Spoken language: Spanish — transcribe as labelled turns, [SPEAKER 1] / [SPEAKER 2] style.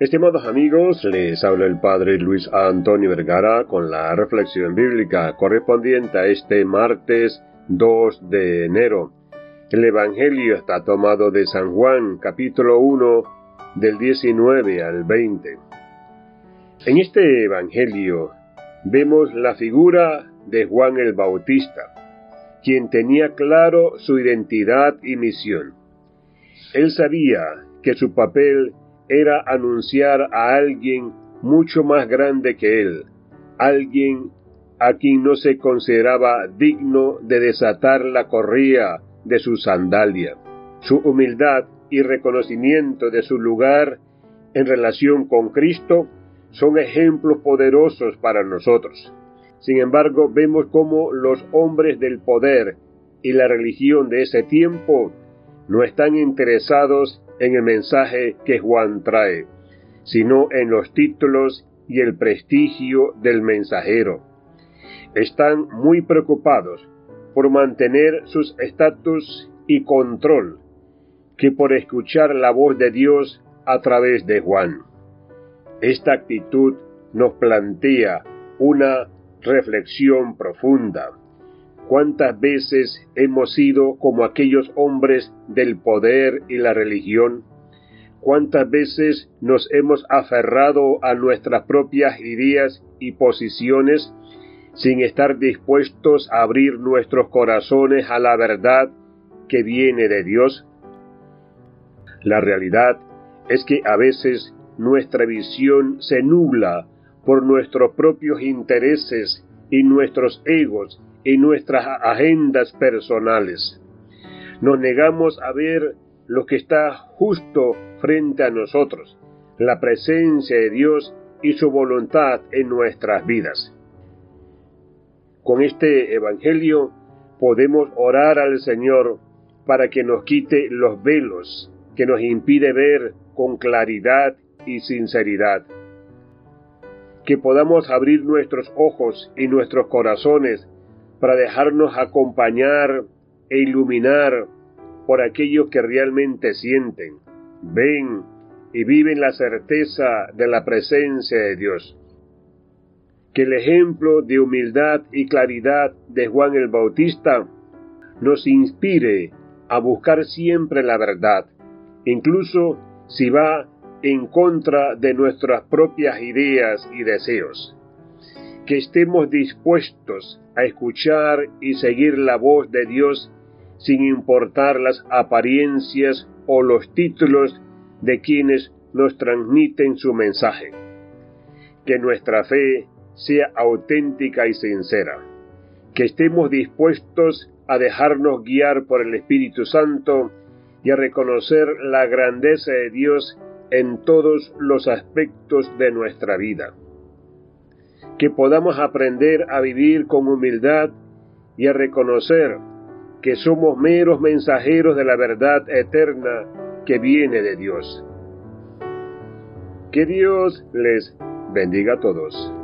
[SPEAKER 1] Estimados amigos, les habla el Padre Luis Antonio Vergara con la reflexión bíblica correspondiente a este martes 2 de enero. El Evangelio está tomado de San Juan, capítulo 1, del 19 al 20. En este Evangelio vemos la figura de Juan el Bautista, quien tenía claro su identidad y misión. Él sabía que su papel era anunciar a alguien mucho más grande que él, alguien a quien no se consideraba digno de desatar la correa de su sandalia. Su humildad y reconocimiento de su lugar en relación con Cristo son ejemplos poderosos para nosotros. Sin embargo, vemos cómo los hombres del poder y la religión de ese tiempo no están interesados en el mensaje que Juan trae, sino en los títulos y el prestigio del mensajero. Están muy preocupados por mantener sus estatus y control que por escuchar la voz de Dios a través de Juan. Esta actitud nos plantea una reflexión profunda ¿Cuántas veces hemos sido como aquellos hombres del poder y la religión? ¿Cuántas veces nos hemos aferrado a nuestras propias ideas y posiciones sin estar dispuestos a abrir nuestros corazones a la verdad que viene de Dios? La realidad es que a veces nuestra visión se nubla por nuestros propios intereses y nuestros egos y nuestras agendas personales. Nos negamos a ver lo que está justo frente a nosotros, la presencia de Dios y su voluntad en nuestras vidas. Con este Evangelio podemos orar al Señor para que nos quite los velos que nos impide ver con claridad y sinceridad. Que podamos abrir nuestros ojos y nuestros corazones para dejarnos acompañar e iluminar por aquellos que realmente sienten, ven y viven la certeza de la presencia de Dios. Que el ejemplo de humildad y claridad de Juan el Bautista nos inspire a buscar siempre la verdad, incluso si va en contra de nuestras propias ideas y deseos que estemos dispuestos a escuchar y seguir la voz de Dios sin importar las apariencias o los títulos de quienes nos transmiten su mensaje. Que nuestra fe sea auténtica y sincera. Que estemos dispuestos a dejarnos guiar por el Espíritu Santo y a reconocer la grandeza de Dios en todos los aspectos de nuestra vida que podamos aprender a vivir con humildad y a reconocer que somos meros mensajeros de la verdad eterna que viene de Dios. Que Dios les bendiga a todos.